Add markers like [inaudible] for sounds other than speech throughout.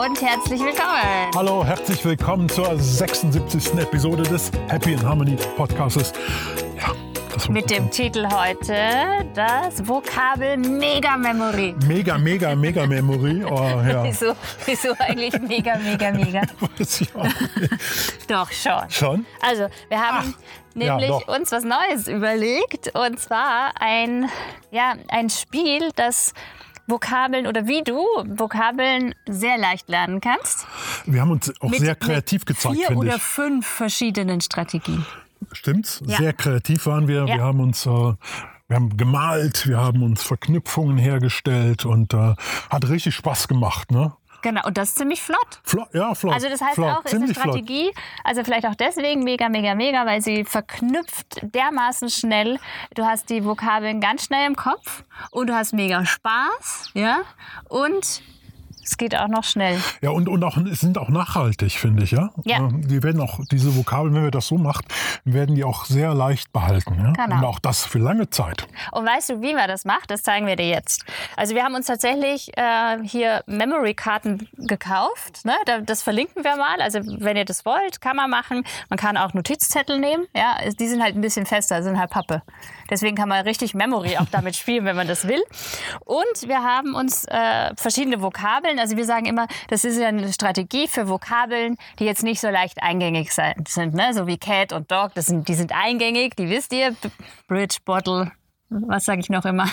Und herzlich willkommen. Hallo, herzlich willkommen zur 76. Episode des Happy in Harmony Podcasts. Ja, Mit dem Titel heute das Vokabel Mega Memory. Mega, mega, mega Memory. Oh, ja. [laughs] wieso, wieso eigentlich mega, mega, mega? [laughs] Weiß ich auch nicht. Doch schon. Schon? Also, wir haben Ach, nämlich ja, uns was Neues überlegt. Und zwar ein, ja, ein Spiel, das Vokabeln oder wie du Vokabeln sehr leicht lernen kannst. Wir haben uns auch mit, sehr kreativ gezeigt, vier oder ich. fünf verschiedenen Strategien. Stimmt's? Ja. Sehr kreativ waren wir. Ja. Wir haben uns äh, wir haben gemalt, wir haben uns Verknüpfungen hergestellt und äh, hat richtig Spaß gemacht. Ne? Genau, und das ist ziemlich flott. Flott, ja, flott. Also das heißt flott, auch, ist eine Strategie, flott. also vielleicht auch deswegen mega, mega, mega, weil sie verknüpft dermaßen schnell. Du hast die Vokabeln ganz schnell im Kopf und du hast mega Spaß, ja, und es geht auch noch schnell. Ja, und, und auch, sind auch nachhaltig, finde ich. Ja? ja. Ähm, die werden auch, diese Vokabeln, wenn wir das so machen, werden die auch sehr leicht behalten. Ja? Genau. Und auch das für lange Zeit. Und weißt du, wie man das macht? Das zeigen wir dir jetzt. Also wir haben uns tatsächlich äh, hier Memory-Karten gekauft. Ne? Das verlinken wir mal. Also wenn ihr das wollt, kann man machen. Man kann auch Notizzettel nehmen. Ja? Die sind halt ein bisschen fester, sind halt Pappe. Deswegen kann man richtig Memory auch damit spielen, wenn man das will. Und wir haben uns äh, verschiedene Vokabeln, also wir sagen immer, das ist ja eine Strategie für Vokabeln, die jetzt nicht so leicht eingängig sind, ne? so wie Cat und Dog, das sind, die sind eingängig, die wisst ihr. Bridge, Bottle, was sage ich noch immer?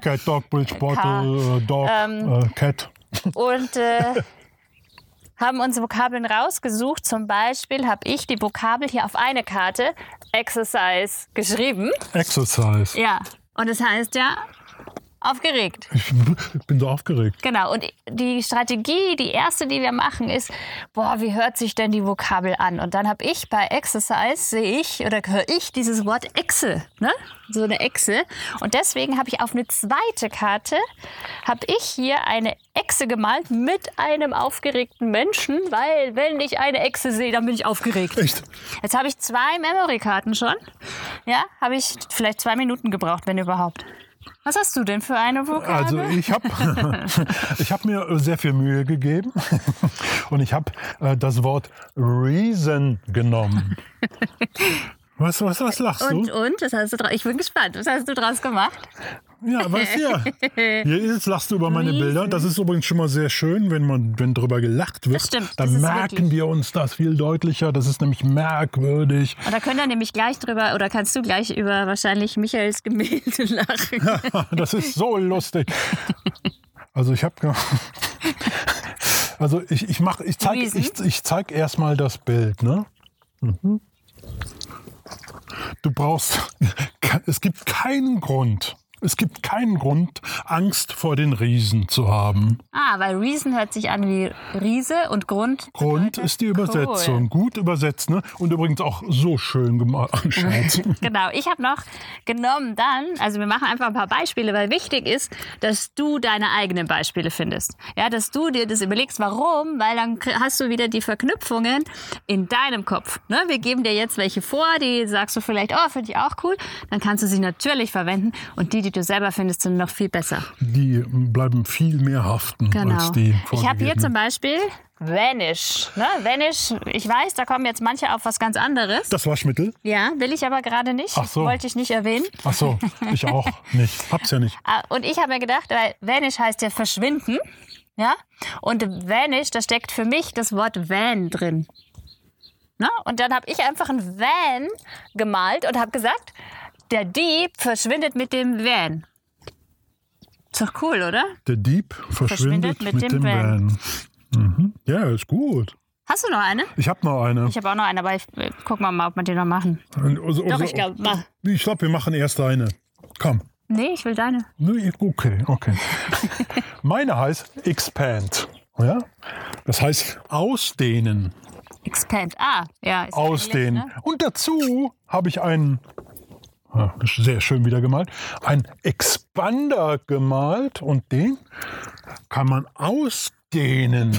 Cat, Dog, Bridge, Bottle, äh, Dog, ähm, äh, Cat. Und äh, haben uns Vokabeln rausgesucht. Zum Beispiel habe ich die Vokabel hier auf eine Karte Exercise geschrieben. Exercise. Ja. Und das heißt ja Aufgeregt. Ich bin so aufgeregt. Genau. Und die Strategie, die erste, die wir machen, ist, boah, wie hört sich denn die Vokabel an? Und dann habe ich bei Exercise, sehe ich oder höre ich dieses Wort Echse, ne? So eine Echse. Und deswegen habe ich auf eine zweite Karte, habe ich hier eine Echse gemalt mit einem aufgeregten Menschen, weil wenn ich eine Echse sehe, dann bin ich aufgeregt. Echt? Jetzt habe ich zwei Memory-Karten schon. Ja, habe ich vielleicht zwei Minuten gebraucht, wenn überhaupt. Was hast du denn für eine Vokabel? Also ich habe [laughs] ich hab mir sehr viel Mühe gegeben und ich habe äh, das Wort Reason genommen. [laughs] Was, was, was lachst und, du? Und, was hast du Ich bin gespannt. Was hast du draus gemacht? Ja, was ja. [laughs] Jetzt lachst du über meine. Bilder. Das ist übrigens schon mal sehr schön, wenn man, wenn drüber gelacht wird. Das stimmt. Dann das merken wirklich. wir uns das viel deutlicher. Das ist nämlich merkwürdig. Und da können wir nämlich gleich drüber, oder kannst du gleich über wahrscheinlich Michaels Gemälde lachen. Ja, [laughs] das ist so lustig. Also ich habe [laughs] also ich, ich mach, ich zeige ich, ich zeig erstmal das Bild, ne? Mhm. Du brauchst, es gibt keinen Grund, es gibt keinen Grund, Angst vor den Riesen zu haben. Ah, weil Riesen hört sich an wie Riese und Grund. Grund ist die Übersetzung. Cool. Gut übersetzt, ne? Und übrigens auch so schön gemalt. [laughs] [laughs] genau. Ich habe noch genommen dann, also wir machen einfach ein paar Beispiele, weil wichtig ist, dass du deine eigenen Beispiele findest. Ja, dass du dir das überlegst, warum, weil dann hast du wieder die Verknüpfungen in deinem Kopf. Ne? Wir geben dir jetzt welche vor, die sagst du vielleicht, oh, finde ich auch cool. Dann kannst du sie natürlich verwenden und die, die du selber findest, sind noch viel besser. Die bleiben viel mehr haften genau. als die Ich habe hier zum Beispiel Vanish. Ne? Vanish, ich weiß, da kommen jetzt manche auf was ganz anderes. Das Waschmittel? Ja, will ich aber gerade nicht. Ach so. Wollte ich nicht erwähnen. Ach so, ich auch [laughs] nicht. Hab's ja nicht. Ah, und ich habe mir gedacht, weil Vanish heißt ja verschwinden. Ja? Und Vanish, da steckt für mich das Wort Van drin. Na? Und dann habe ich einfach ein Van gemalt und habe gesagt, der Dieb verschwindet mit dem Van. Ist doch cool, oder? Der Dieb verschwindet, verschwindet mit, mit, dem, dem Van. Van. Mhm. Ja, ist gut. Hast du noch eine? Ich habe noch eine. Ich habe auch noch eine, aber ich guck mal, ob wir die noch machen. Also, Doch, ich glaube, mach. Ich glaube, wir machen erst eine. Komm. Nee, ich will deine. Okay, okay. [laughs] Meine heißt Expand. Ja? Das heißt ausdehnen. Expand. Ah, ja. Ausdehnen. Ne? Und dazu habe ich einen sehr schön wieder gemalt, ein Expander gemalt und den kann man ausdehnen. [laughs] [laughs]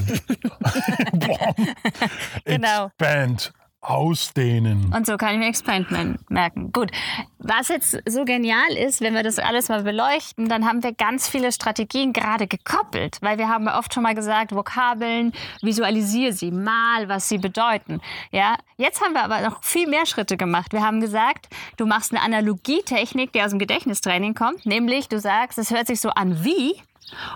genau. Expand. Ausdehnen. Und so kann ich mir Expandment merken. Gut. Was jetzt so genial ist, wenn wir das alles mal beleuchten, dann haben wir ganz viele Strategien gerade gekoppelt, weil wir haben oft schon mal gesagt, Vokabeln, visualisiere sie, mal, was sie bedeuten. Ja, jetzt haben wir aber noch viel mehr Schritte gemacht. Wir haben gesagt, du machst eine Analogietechnik, die aus dem Gedächtnistraining kommt, nämlich du sagst, es hört sich so an wie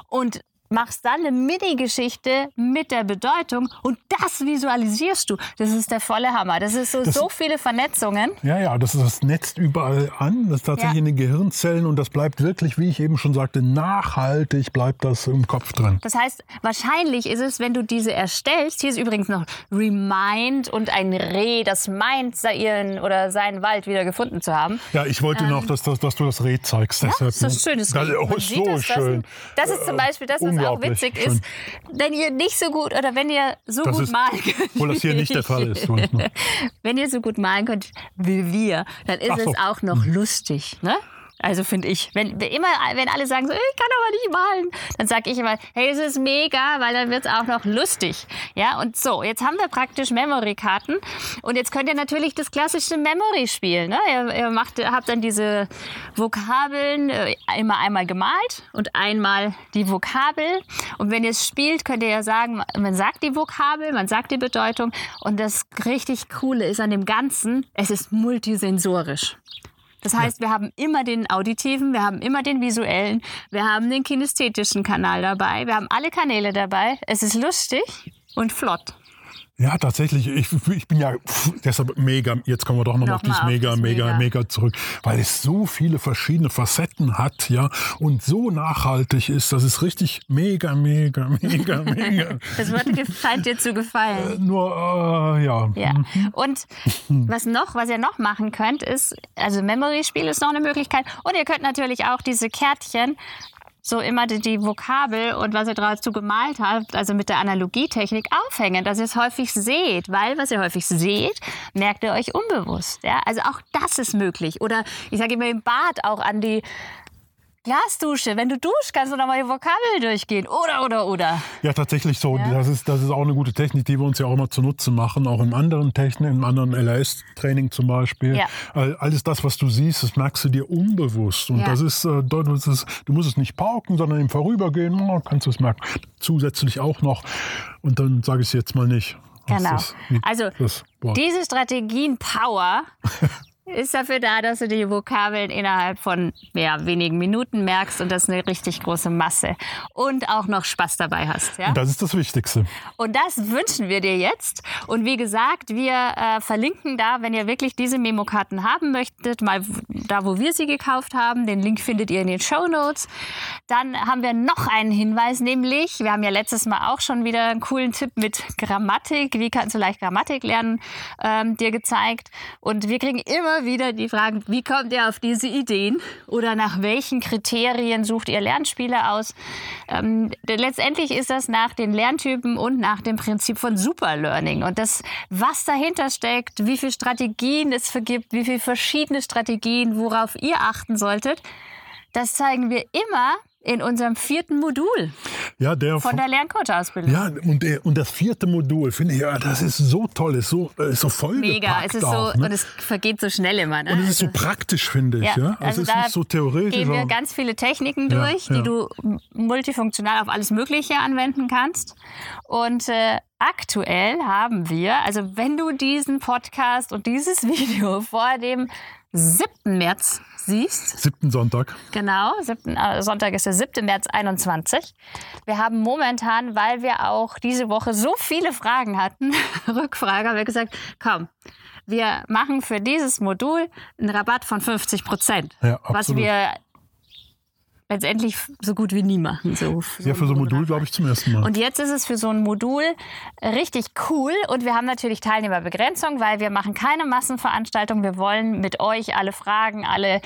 und machst dann eine Mini-Geschichte mit der Bedeutung und das visualisierst du. Das ist der volle Hammer. Das ist so, Das- so viele Vernetzungen. Ja, ja, das, ist, das netzt überall an. Das ist tatsächlich Ja. in den Gehirnzellen und das bleibt wirklich, wie ich eben schon sagte, nachhaltig bleibt das im Kopf drin. Das heißt, wahrscheinlich ist es, wenn du diese erstellst, hier ist übrigens noch Remind und ein Reh, das meint, ihren oder seinen Wald wieder gefunden zu haben. Ja, ich wollte noch, dass, dass, dass du das Reh zeigst. Ja, deshalb, ist das schönes das, Reh. Oh, ist so das, schön. Das, das ist zum Beispiel das, was auch witzig schön. ist. Wenn ihr nicht so gut oder wenn ihr so Das gut ist- malen könnt. obwohl das hier nicht der Fall ist. [laughs] wenn ihr so gut malen könnt wie wir, dann ist so. es auch noch lustig. Ne? Also finde ich, wenn immer, wenn alle sagen so, ich kann aber nicht malen, dann sage ich immer, hey, es ist mega, weil dann wird es auch noch lustig. Ja, und so, jetzt haben wir praktisch Memory-Karten und jetzt könnt ihr natürlich das klassische Memory spielen. Ne? Ihr, ihr macht, habt dann diese Vokabeln äh, immer einmal gemalt und einmal die Vokabel. Und wenn ihr es spielt, könnt ihr ja sagen, man sagt die Vokabel, man sagt die Bedeutung. Und das richtig Coole ist an dem Ganzen, es ist multisensorisch. Das heißt, wir haben immer den auditiven, wir haben immer den visuellen, wir haben den kinästhetischen Kanal dabei, wir haben alle Kanäle dabei. Es ist lustig und flott. Ja, tatsächlich. Ich, ich bin ja pff, deshalb mega. Jetzt kommen wir doch noch mal auf Nochmal dieses auf mega, das mega, Mega. mega zurück, weil es so viele verschiedene Facetten hat, ja, und so nachhaltig ist. Das ist richtig mega, mega, [laughs] mega, mega. Das Wort scheint dir zu gefallen. Nur, äh, ja. Ja. Und was noch, was ihr noch machen könnt, ist, also Memory-Spiel ist noch eine Möglichkeit. Und ihr könnt natürlich auch diese Kärtchen, so immer die, die Vokabel und was ihr dazu gemalt habt, also mit der Analogietechnik aufhängen, dass ihr es häufig seht. Weil, was ihr häufig seht, merkt ihr euch unbewusst. Ja? Also auch das ist möglich. Oder ich sage immer im Bad auch an die Glasdusche. Wenn du duschst, kannst du nochmal die Vokabel durchgehen. Oder, oder, oder. Ja, tatsächlich so. Ja. Das, ist, das ist auch eine gute Technik, die wir uns ja auch immer zunutze machen, auch in anderen Techniken, im anderen LAS-Training zum Beispiel. Ja. All- Alles das, was du siehst, das merkst du dir unbewusst. Und Ja. das ist, äh, dort ist du musst es nicht pauken, sondern im Vorübergehen oh, kannst du es merken. Zusätzlich auch noch. Und dann sage ich es jetzt mal nicht. Genau. das- Also das diese Strategien-Power [laughs] ist dafür da, dass du die Vokabeln innerhalb von ja, wenigen Minuten merkst und das eine richtig große Masse und auch noch Spaß dabei hast. Ja? Das ist das Wichtigste. Und das wünschen wir dir jetzt. Und wie gesagt, wir äh, verlinken da, wenn ihr wirklich diese Memokarten haben möchtet, mal da, wo wir sie gekauft haben. Den Link findet ihr in den Show Notes. Dann haben wir noch einen Hinweis, nämlich, wir haben ja letztes Mal auch schon wieder einen coolen Tipp mit Grammatik. Wie kannst du leicht Grammatik lernen, ähm, dir gezeigt. Und wir kriegen immer wieder die Fragen, wie kommt ihr auf diese Ideen? Oder nach welchen Kriterien sucht ihr Lernspiele aus? Ähm, letztendlich ist das nach den Lerntypen und nach dem Prinzip von Superlearning. Und das, was dahinter steckt, wie viele Strategien es vergibt, wie viele verschiedene Strategien, worauf ihr achten solltet, das zeigen wir immer in unserem vierten Modul Ja, der von der Lerncoach-Ausbildung. ja, und, der, und das vierte Modul, finde ich, ja, das ist so toll, ist so, äh, ist so voll Mega, es ist so, auch, ne? und es vergeht so schnell immer. Ne? Und es ist so Also- praktisch, finde ich. Ja, also es ist nicht so theoretisch. gehen wir ganz viele Techniken Ja, durch, ja. die du multifunktional auf alles Mögliche anwenden kannst. Und äh, aktuell haben wir, also wenn du diesen Podcast und dieses [laughs] Video vor dem 7. März siehst, Siebten Sonntag. Genau, 7, äh, Sonntag ist der 7. März 21. Wir haben momentan, weil wir auch diese Woche so viele Fragen hatten, [laughs] Rückfrage, haben wir gesagt, komm, wir machen für dieses Modul einen Rabatt von 50 Prozent. Ja, was wir letztendlich so gut wie nie machen. So, Ja, für so ein Modul, glaube ich, zum ersten Mal. und jetzt ist es für so ein Modul richtig cool und wir haben natürlich Teilnehmerbegrenzung, weil wir machen keine Massenveranstaltung. Wir wollen mit euch alle Fragen, alle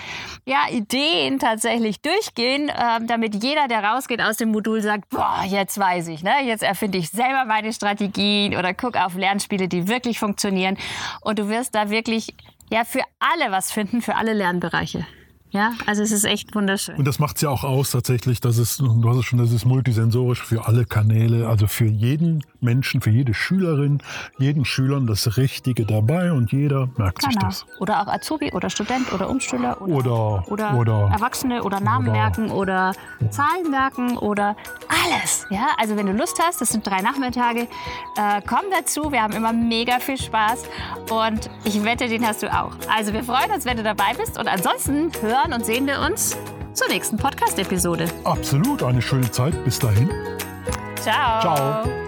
ja, Ideen tatsächlich durchgehen, ähm, damit jeder, der rausgeht aus dem Modul, sagt, boah, jetzt weiß ich, ne? jetzt erfinde ich selber meine Strategien oder guck auf Lernspiele, die wirklich funktionieren. Und du wirst da wirklich ja, für alle was finden, für alle Lernbereiche. Ja, also es ist echt wunderschön. Und das macht es ja auch aus tatsächlich, dass es, du hast es schon, das ist multisensorisch für alle Kanäle, also für jeden Menschen, für jede Schülerin, jeden Schülern das Richtige dabei und jeder merkt sich Genau. das. Oder auch Azubi oder Student oder Umschüler oder, Oder- oder, oder- Erwachsene oder Namen oder- merken oder Zahlen merken oder alles. Ja, also wenn du Lust hast, das sind drei Nachmittage, äh, komm dazu. Wir haben immer mega viel Spaß und ich wette, den hast du auch. Also wir freuen uns, wenn du dabei bist und ansonsten hören und sehen wir uns zur nächsten Podcast-Episode. Absolut, eine schöne Zeit. Bis dahin. Ciao. Ciao.